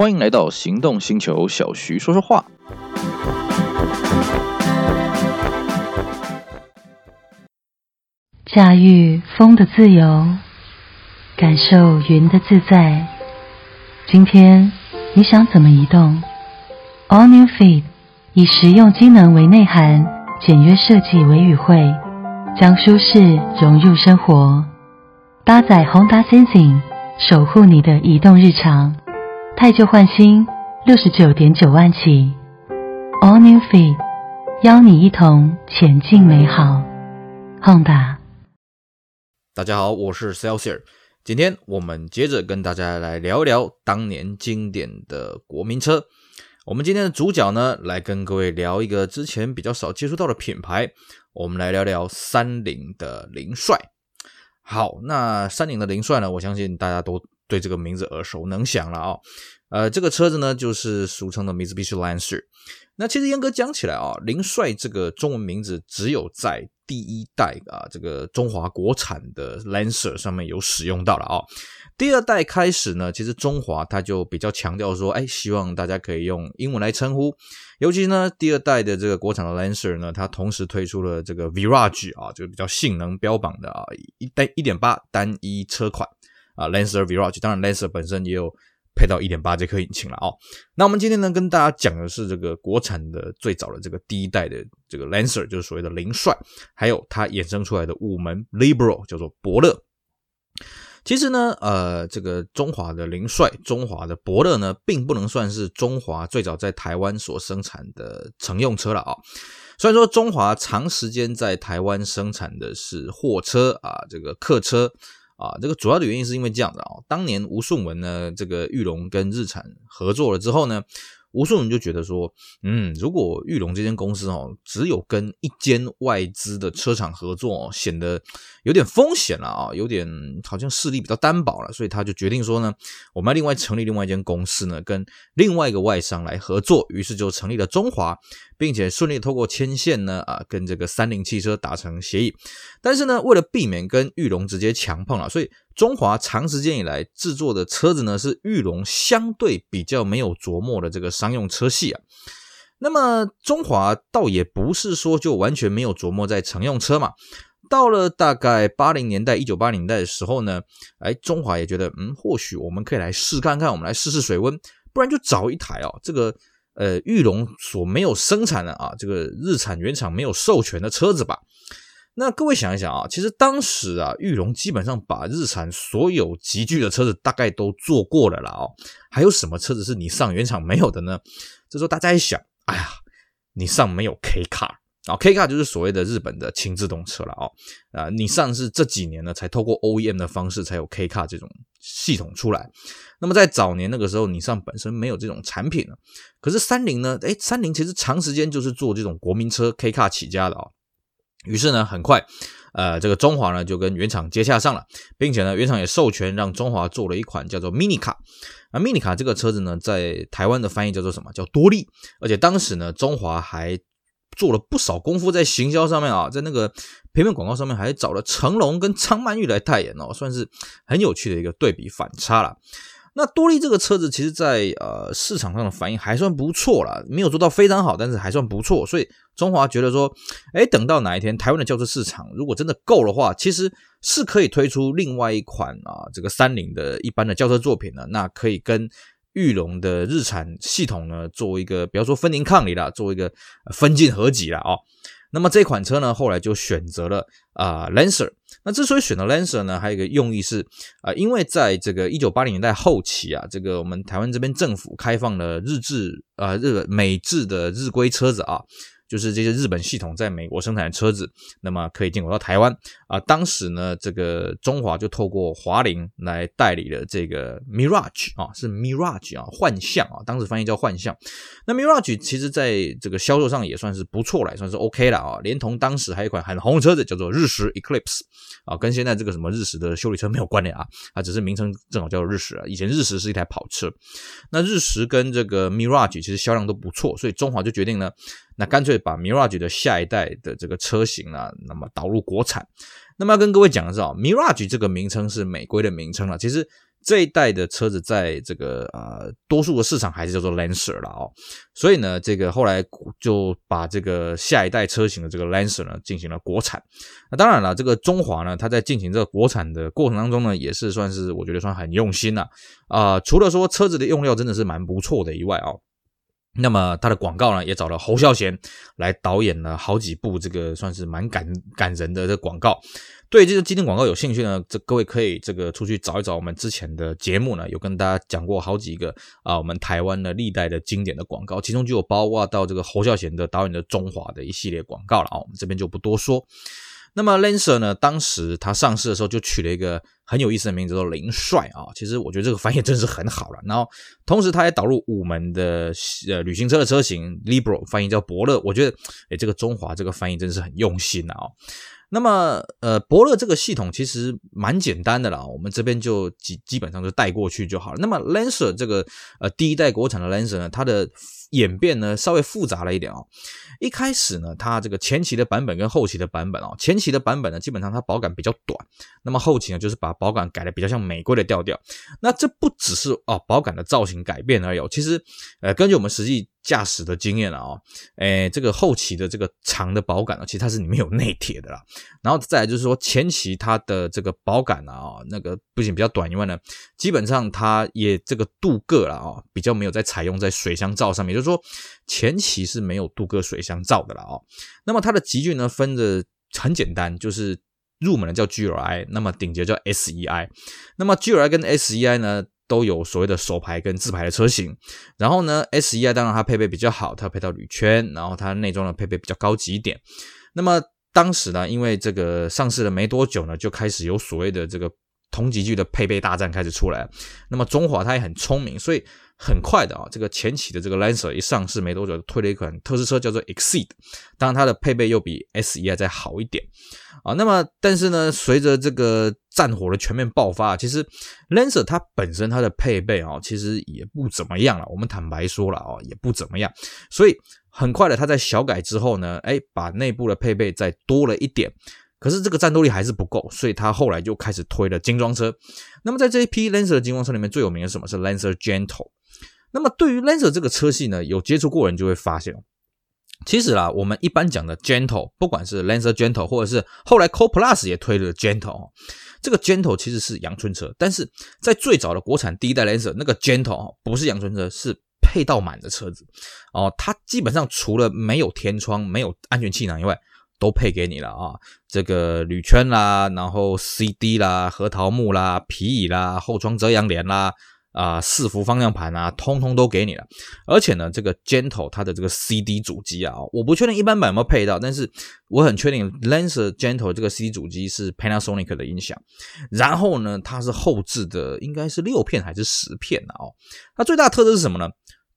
欢迎来到行动星球，小徐说说话。驾驭风的自由，感受云的自在。今天你想怎么移动？All New Feet 以实用机能为内涵，简约设计为语汇，将舒适融入生活。搭载 Honda Sensing，守护你的移动日常。汰旧换新，六十九点九万起，All New Fee，邀你一同前进美好。Honda，大家好，我是 Celsior，今天我们接着跟大家来聊一聊当年经典的国民车。我们今天的主角呢，来跟各位聊一个之前比较少接触到的品牌，我们来聊聊三菱的凌帅。好，那三菱的凌帅呢，我相信大家都。对这个名字耳熟能详了啊、呃，这个车子呢就是俗称的 Mitsubishi Lancer。那其实严格讲起来啊，林帅这个中文名字只有在第一代啊这个中华国产的 Lancer 上面有使用到了啊、第二代开始呢，其实中华它就比较强调说，哎，希望大家可以用英文来称呼。尤其呢，第二代的这个国产的 Lancer 呢，它同时推出了这个 Virage 啊，就比较性能标榜的啊一单一点八单一车款。啊，Lancer Virage，当然 Lancer 本身也有配到1.8这颗引擎了哦。那我们今天呢，跟大家讲的是这个国产的最早的这个第一代的这个 Lancer，就是所谓的凌帅，还有它衍生出来的五门 Libro 叫做伯乐。其实呢，呃，这个中华的凌帅，中华的伯乐呢，并不能算是中华最早在台湾所生产的乘用车了啊、虽然说中华长时间在台湾生产的是货车啊，这个客车。啊，这个主要的原因是因为这样的啊，当年吴顺文呢，这个裕隆跟日产合作了之后呢，吴顺文就觉得说，嗯，如果裕隆这间公司哦，只有跟一间外资的车厂合作哦，显得有点风险了啊，有点好像势力比较单薄了，所以他就决定说呢，我们要另外成立另外一间公司呢，跟另外一个外商来合作，于是就成立了中华。并且顺利透过牵线呢，啊，跟这个三菱汽车达成协议。但是呢，为了避免跟玉龙直接强碰了，所以中华长时间以来制作的车子呢，是玉龙相对比较没有琢磨的这个商用车系啊。那么中华倒也不是说就完全没有琢磨在乘用车嘛。到了大概八零年代、一九八零年代的时候呢，哎，中华也觉得，嗯，或许我们可以来试看看，我们来试试水温，不然就找一台哦，这个。呃，裕隆所没有生产的啊，这个日产原厂没有授权的车子吧？那各位想一想啊，其实当时啊，裕隆基本上把日产所有集聚的车子大概都做过了啦哦，还有什么车子是你上原厂没有的呢？这时候大家一想，哎呀，你上没有 K Car。啊，K Car 就是所谓的日本的轻自动车了哦。啊，你上是这几年呢才透过 OEM 的方式才有 K Car 这种系统出来。那么在早年那个时候，你上本身没有这种产品了。可是三菱呢？诶，三菱其实长时间就是做这种国民车 K Car 起家的哦。于是呢，很快，呃，这个中华呢就跟原厂接洽上了，并且呢，原厂也授权让中华做了一款叫做 Mini 卡。啊，Mini 卡这个车子呢，在台湾的翻译叫做什么？叫多利。而且当时呢，中华还做了不少功夫在行销上面啊，在那个平面广告上面还找了成龙跟张曼玉来代言哦，算是很有趣的一个对比反差了。那多利这个车子，其实在呃市场上的反应还算不错啦，没有做到非常好，但是还算不错。所以中华觉得说，哎，等到哪一天台湾的轿车市场如果真的够的话，其实是可以推出另外一款啊这个三菱的一般的轿车作品呢，那可以跟。裕隆的日产系统呢，作为一个，比方说分庭抗礼啦，作为一个分进合击了啊。那么这款车呢，后来就选择了啊、Lancer。那之所以选择 Lancer 呢，还有一个用意是啊、呃，因为在这个一九八零年代后期啊，这个我们台湾这边政府开放了日制啊、呃、日美制的日规车子啊。就是这些日本系统在美国生产的车子，那么可以进口到台湾啊。当时呢，这个中华就透过华菱来代理了这个 Mirage 啊，是 Mirage 啊，幻象啊，当时翻译叫幻象。那 Mirage 其实在这个销售上也算是不错了，也算是 OK 了啊。连同当时还有一款很红的车子叫做日食 Eclipse 啊，跟现在这个什么日食的修理车没有关联啊，它只是名称正好叫做日食啊。以前日食是一台跑车，那日食跟这个 Mirage 其实销量都不错，所以中华就决定呢。那干脆把 Mirage 的下一代的这个车型呢，那么导入国产。那么要跟各位讲的是啊，Mirage 这个名称是美规的名称了。其实这一代的车子在这个呃多数的市场还是叫做 Lancer 了哦，所以呢，这个后来就把这个下一代车型的这个 Lancer 呢进行了国产。那当然了，这个中华呢，它在进行这个国产的过程当中呢，也是算是我觉得算很用心了啊，除了说车子的用料真的是蛮不错的以外哦。那么他的广告呢，也找了侯孝贤来导演了好几部，这个算是蛮感感人的这广告。对这个经典广告有兴趣呢，这各位可以这个出去找一找我们之前的节目呢，有跟大家讲过好几个啊，我们台湾的历代的经典的广告，其中就有包括到这个侯孝贤的导演的中华的一系列广告了啊，我们这边就不多说。那么 Lancer 呢，当时它上市的时候就取了一个很有意思的名字，叫林帅啊。其实我觉得这个翻译真是很好了。然后同时它也导入五门的呃旅行车的车型 Libro，翻译叫伯乐。我觉得诶这个中华这个翻译真是很用心啊。那么呃伯乐这个系统其实蛮简单的啦，我们这边就基基本上就带过去就好了。那么 Lancer 这个呃第一代国产的 Lancer 呢，它的演变呢稍微复杂了一点哦。一开始呢，它这个前期的版本跟后期的版本哦，前期的版本呢，基本上它保杆比较短，那么后期呢，就是把保杆改的比较像美规的调调。那这不只是哦保杆的造型改变而已，其实呃根据我们实际驾驶的经验啊，哦，诶这个后期的这个长的保杆呢，其实它是里面有内铁的啦。然后再来就是说前期它的这个保杆啊，那个不仅比较短以外呢，基本上它也这个镀铬了啊，比较没有再采用在水箱罩上面，就是说前期是没有镀铬水箱。罩的了啊，那么它的级距呢，分的很简单，就是入门的叫 GRI，那么顶级叫 SEI，那么 GRI 跟 SEI 呢都有所谓的手牌跟自牌的车型，然后呢 SEI 当然它配备比较好，它配套铝圈，然后它内装的配备比较高级一点。那么当时呢，因为这个上市了没多久呢，就开始有所谓的这个同级距的配备大战开始出来，那么中华它也很聪明，所以。很快的啊，这个前期的这个 Lancer 一上市没多久，推了一款特仕车叫做 Exceed，当然它的配备又比 SEI 再好一点啊。那么，但是呢，随着这个战火的全面爆发，其实 Lancer 它本身它的配备啊，其实也不怎么样了。我们坦白说了啊，也不怎么样。所以很快的，它在小改之后呢，哎，把内部的配备再多了一点。可是这个战斗力还是不够，所以他后来就开始推了精装车。那么在这一批 Lancer 的精装车里面，最有名的什么？是 Lancer Gentle。那么对于 Lancer 这个车系呢，有接触过人就会发现，其实啦，我们一般讲的 Gentle，不管是 Lancer Gentle，或者是后来 Co Plus 也推了 Gentle，这个 Gentle 其实是阳春车，但是在最早的国产第一代 Lancer 那个 Gentle 不是阳春车，是配到满的车子哦，它基本上除了没有天窗、没有安全气囊以外，都配给你了啊，这个铝圈啦，然后 CD 啦、核桃木啦、皮椅啦、后窗遮阳帘啦。啊，四幅方向盘啊，通通都给你了。而且呢，这个 Gentle 它的这个 CD 主机啊，我不确定一般版有没有配到，但是我很确定 Lancer Gentle 这个 CD 主机是 Panasonic 的音响。然后呢，它是后置的，应该是六片还是十片啊？哦，它最大的特色是什么呢？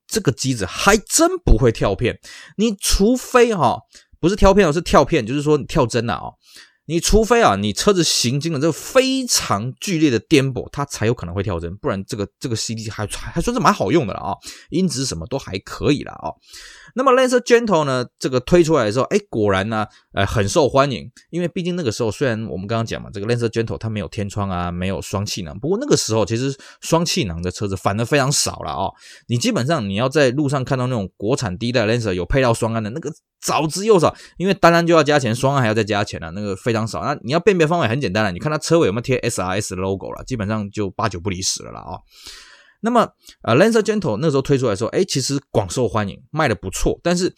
这个机子还真不会跳片，你除非哈、哦，不是挑片，而是跳片，就是说你跳帧了啊。你除非啊，你车子行经了这个非常剧烈的颠簸，它才有可能会跳帧，不然这个这个 CD 还还算是蛮好用的了啊，音质什么都还可以了啊。那么 Lancer Gentle 呢，这个推出来的时候，哎，果然呢，呃，很受欢迎，因为毕竟那个时候虽然我们刚刚讲嘛，这个 Lancer Gentle 它没有天窗啊，没有双气囊，不过那个时候其实双气囊的车子反而非常少了啊。你基本上你要在路上看到那种国产第一代 Lancer 有配到双安的那个。少之又少，因为单安就要加钱，双安还要再加钱了，那个非常少。那你要辨别方法很简单了，你看它车尾有没有贴 SRS logo 了，基本上就八九不离十了啦啊、哦。那么呃，Lancer Gentle 那时候推出来说，哎，其实广受欢迎，卖的不错。但是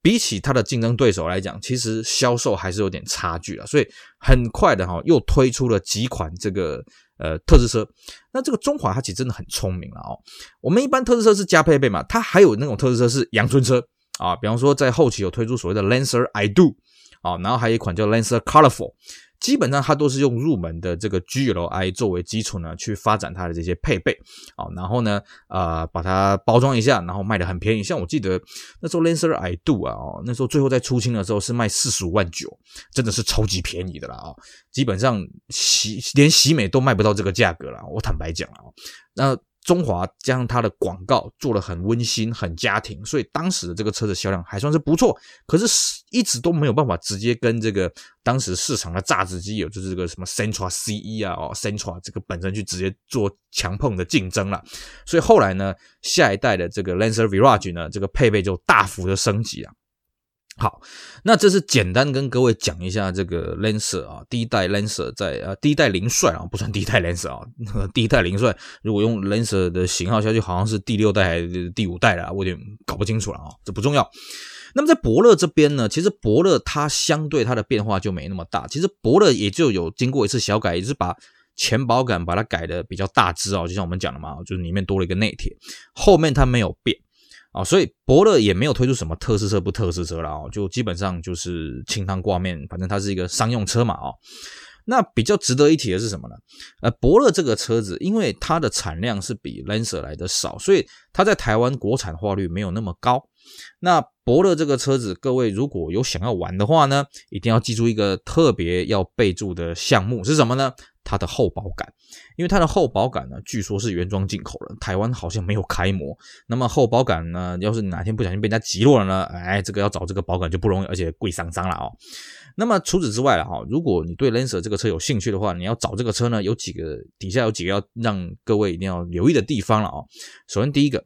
比起它的竞争对手来讲，其实销售还是有点差距了。所以很快的哈、又推出了几款这个呃特制车。那这个中华它其实真的很聪明了哦。我们一般特制车是加配备嘛，它还有那种特制车是阳春车。啊，比方说在后期有推出所谓的 Lancer I Do，啊，然后还有一款叫 Lancer Colorful，基本上它都是用入门的这个 GLI 作为基础呢，去发展它的这些配备，啊，然后呢，呃，把它包装一下，然后卖得很便宜。像我记得那时候 Lancer I Do 啊，哦，那时候最后在出清的时候是卖四十五万九，真的是超级便宜的啦啊，基本上喜连喜美都卖不到这个价格了，我坦白讲啊，那。中华加上它的广告做得很温馨、很家庭，所以当时的这个车子销量还算是不错。可是一直都没有办法直接跟这个当时市场的榨汁机，有就是这个什么 Centra CE 啊，哦 Centra 这个本身去直接做强碰的竞争了。所以后来呢，下一代的这个 Lancer Virage 呢，这个配备就大幅的升级啊。好，那这是简单跟各位讲一下这个 Lancer 啊，第一代 Lancer 在啊第一代凌帅啊，不算第一代 Lancer 啊，第一代凌帅如果用 Lancer 的型号下去，好像是第六代还是第五代了，我有点搞不清楚了啊，这不重要。那么在伯乐这边呢，其实伯乐它相对它的变化就没那么大，其实伯乐也就有经过一次小改，也是把前保杆把它改的比较大只哦，就像我们讲的嘛，就是里面多了一个内铁，后面它没有变。啊，所以伯乐也没有推出什么特仕车不特仕车了啊，就基本上就是清汤挂面，反正它是一个商用车嘛啊。那比较值得一提的是什么呢？呃，伯乐这个车子，因为它的产量是比 Lancer 来的少，所以它在台湾国产化率没有那么高。那伯乐这个车子，各位如果有想要玩的话呢，一定要记住一个特别要备注的项目是什么呢？它的厚薄感，因为它的厚薄感呢，据说是原装进口的，台湾好像没有开模。那么厚薄感呢，要是哪天不小心被人家击落了呢？哎，这个要找这个保感就不容易，而且贵桑桑了哦。那么除此之外了哈，如果你对 Lancer 这个车有兴趣的话，你要找这个车呢，有几个底下有几个要让各位一定要留意的地方了啊。首先第一个。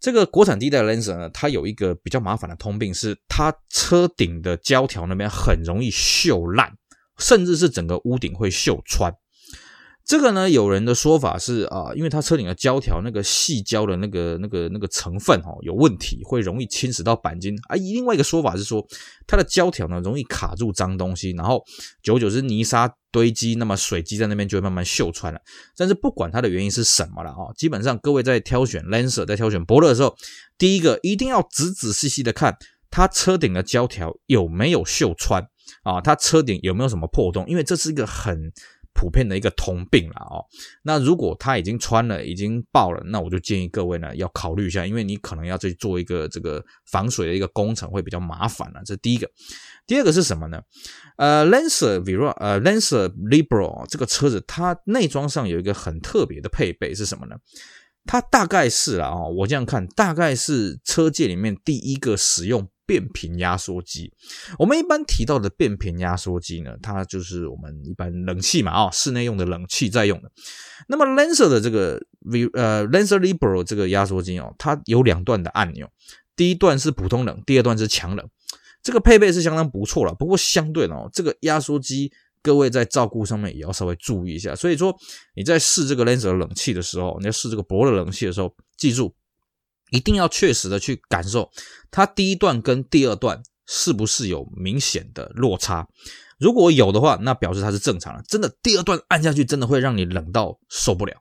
这个国产第一代 Lancer 呢，它有一个比较麻烦的通病，是它车顶的胶条那边很容易锈烂，甚至是整个屋顶会锈穿。这个呢，有人的说法是啊，因为它车顶的胶条那个细胶的那个那个那个成分哈有问题，会容易侵蚀到钣金。啊，另外一个说法是说，它的胶条呢容易卡住脏东西，然后久久是泥沙堆积，那么水积在那边就会慢慢锈穿了。但是不管它的原因是什么了啊，基本上各位在挑选 Lancer 在挑选伯乐的时候，第一个一定要仔仔细细的看它车顶的胶条有没有锈穿啊，它车顶有没有什么破洞，因为这是一个很。普遍的一个通病了哦，那如果它已经穿了，已经爆了，那我就建议各位呢要考虑一下，因为你可能要去做一个这个防水的一个工程，会比较麻烦了。这第一个，第二个是什么呢？呃，Lancer Vira 呃，Lancer Libro 这个车子，它内装上有一个很特别的配备是什么呢？它大概是啊，我这样看，大概是车界里面第一个使用。变频压缩机，我们一般提到的变频压缩机呢，它就是我们一般冷气嘛，啊，室内用的冷气在用的。那么 Lancer 的这个 V 呃 Lancer Libero 这个压缩机哦，它有两段的按钮，第一段是普通冷，第二段是强冷。这个配备是相当不错了，不过相对哦，这个压缩机各位在照顾上面也要稍微注意一下。所以说你在试这个 Lancer 冷气的时候，你要试这个博乐冷气的时候，记住。一定要确实的去感受它第一段跟第二段是不是有明显的落差，如果有的话，那表示它是正常的。真的，第二段按下去真的会让你冷到受不了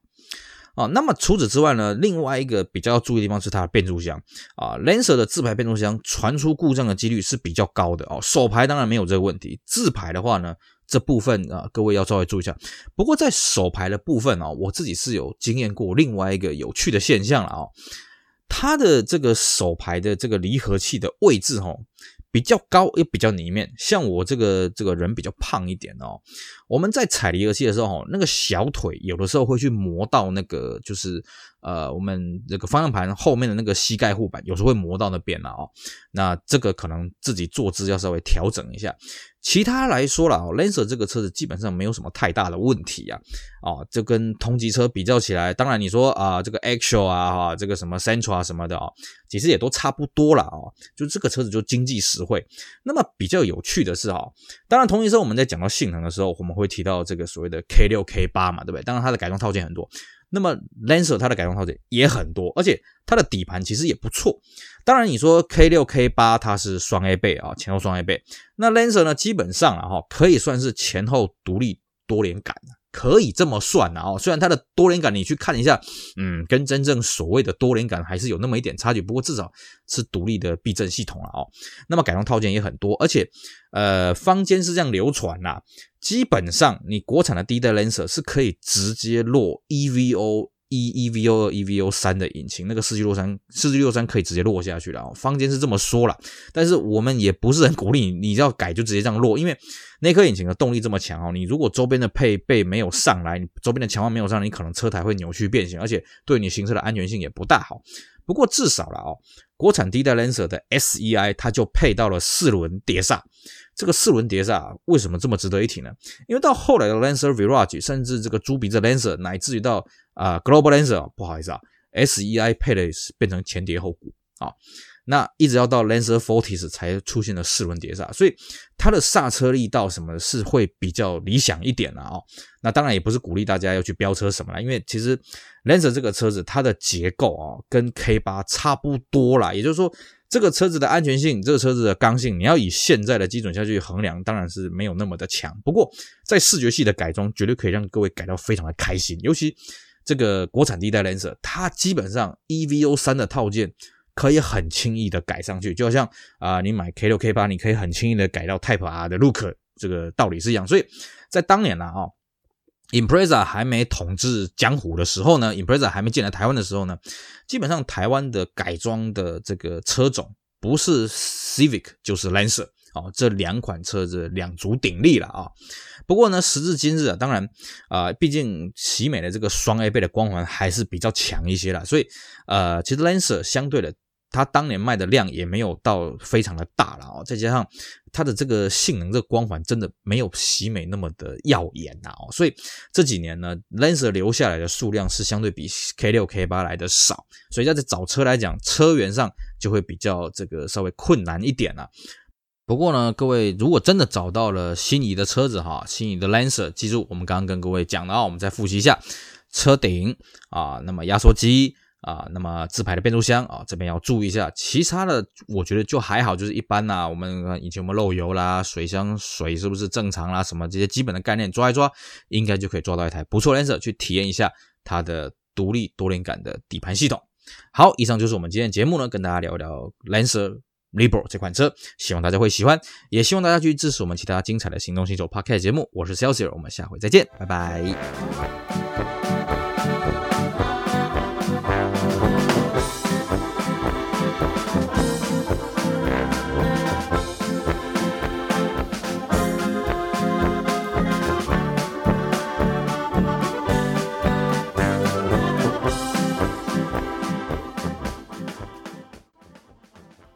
啊。那么除此之外呢，另外一个比较要注意的地方是它的变速箱啊，Lancer 的自排变速箱传出故障的几率是比较高的哦。手排当然没有这个问题，自排的话呢，这部分啊各位要稍微注意一下。不过在手排的部分啊，我自己是有经验过另外一个有趣的现象了啊。它的这个手排的这个离合器的位置哦，比较高又比较里面。像我这个这个人比较胖一点哦，我们在踩离合器的时候，那个小腿有的时候会去磨到那个就是。呃，我们这个方向盘后面的那个膝盖护板有时候会磨到那边了哦，那这个可能自己坐姿要稍微调整一下。其他来说了哦，Lancer 这个车子基本上没有什么太大的问题啊，哦，这跟同级车比较起来，当然你说啊，这个 Actual 啊，哈，这个什么 Sentra 什么的哦，其实也都差不多了哦，就这个车子就经济实惠。那么比较有趣的是哈，当然同级车我们在讲到性能的时候，我们会提到这个所谓的 K 六 K 八嘛，对不对？当然它的改装套件很多。那么 Lancer 它的改装套件也很多，而且它的底盘其实也不错。当然你说 K 六 K 八它是双 A 臂啊，前后双 A 臂。那 Lancer 呢，基本上啊哈，可以算是前后独立多连杆。可以这么算啊，哦，虽然它的多连杆你去看一下，嗯，跟真正所谓的多连杆还是有那么一点差距，不过至少是独立的避震系统了哦。那么改装套件也很多，而且呃，坊间是这样流传啦，基本上你国产的第一代 Lancer 是可以直接落 EVO E EVO 二 EVO 三的引擎，那个四 G 六三四 G 六三可以直接落下去了。坊间是这么说了，但是我们也不是很鼓励你，你要改就直接这样落，因为那颗引擎的动力这么强哦，你如果周边的配备没有上来，你周边的强化没有上来，你可能车台会扭曲变形，而且对你行车的安全性也不大好。不过至少了哦，国产第一代 Lancer 的 SEI 它就配到了四轮碟刹。这个四轮碟刹为什么这么值得一提呢？因为到后来的 Lancer Virage，甚至这个猪鼻子 Lancer，乃至于到啊、Global Lancer，不好意思啊，SEI 配的是变成前碟后鼓啊。那一直要到 Lancer Fortis 才出现了四轮碟刹，所以它的刹车力道什么是会比较理想一点的啊。那当然也不是鼓励大家要去飙车什么啦，因为其实 Lancer 这个车子它的结构啊跟 K8 差不多啦，也就是说这个车子的安全性，这个车子的刚性，你要以现在的基准下去衡量，当然是没有那么的强。不过在视觉系的改装，绝对可以让各位改到非常的开心，尤其这个国产第一代 Lancer，它基本上 EVO 三的套件。可以很轻易的改上去，就好像啊、你买 K 六 K 八，你可以很轻易的改到 Type R 的 look，这个道理是一样。所以在当年呢，啊，Impreza 还没统治江湖的时候呢，Impreza 还没进来台湾的时候呢，基本上台湾的改装的这个车种不是 Civic 就是 Lancer。哦，这两款车子两足鼎立了啊！不过呢，时至今日啊，当然啊、呃，毕竟喜美的这个双 A 倍的光环还是比较强一些啦。所以呃，其实 Lancer 相对的，它当年卖的量也没有到非常的大了哦。再加上它的这个性能，这个光环真的没有喜美那么的耀眼呐哦。所以这几年呢，Lancer 留下来的数量是相对比 K 六 K 八来的少，所以在这找车来讲，车源上就会比较这个稍微困难一点了。不过呢，各位如果真的找到了心仪的车子哈，心仪的 Lancer，记住我们刚刚跟各位讲的啊，我们再复习一下车顶啊，那么压缩机啊，那么自排的变速箱啊，这边要注意一下。其他的我觉得就还好，就是一般呐。我们以前我们漏油啦，水箱水是不是正常啦，什么这些基本的概念抓一抓，应该就可以抓到一台不错 Lancer，去体验一下它的独立多连杆的底盘系统。好，以上就是我们今天节目呢，跟大家聊一聊 Lancer。Libro 这款车，希望大家会喜欢，也希望大家去支持我们其他精彩的行动星球 Podcast 节目。我是 Celsior，我们下回再见，拜拜。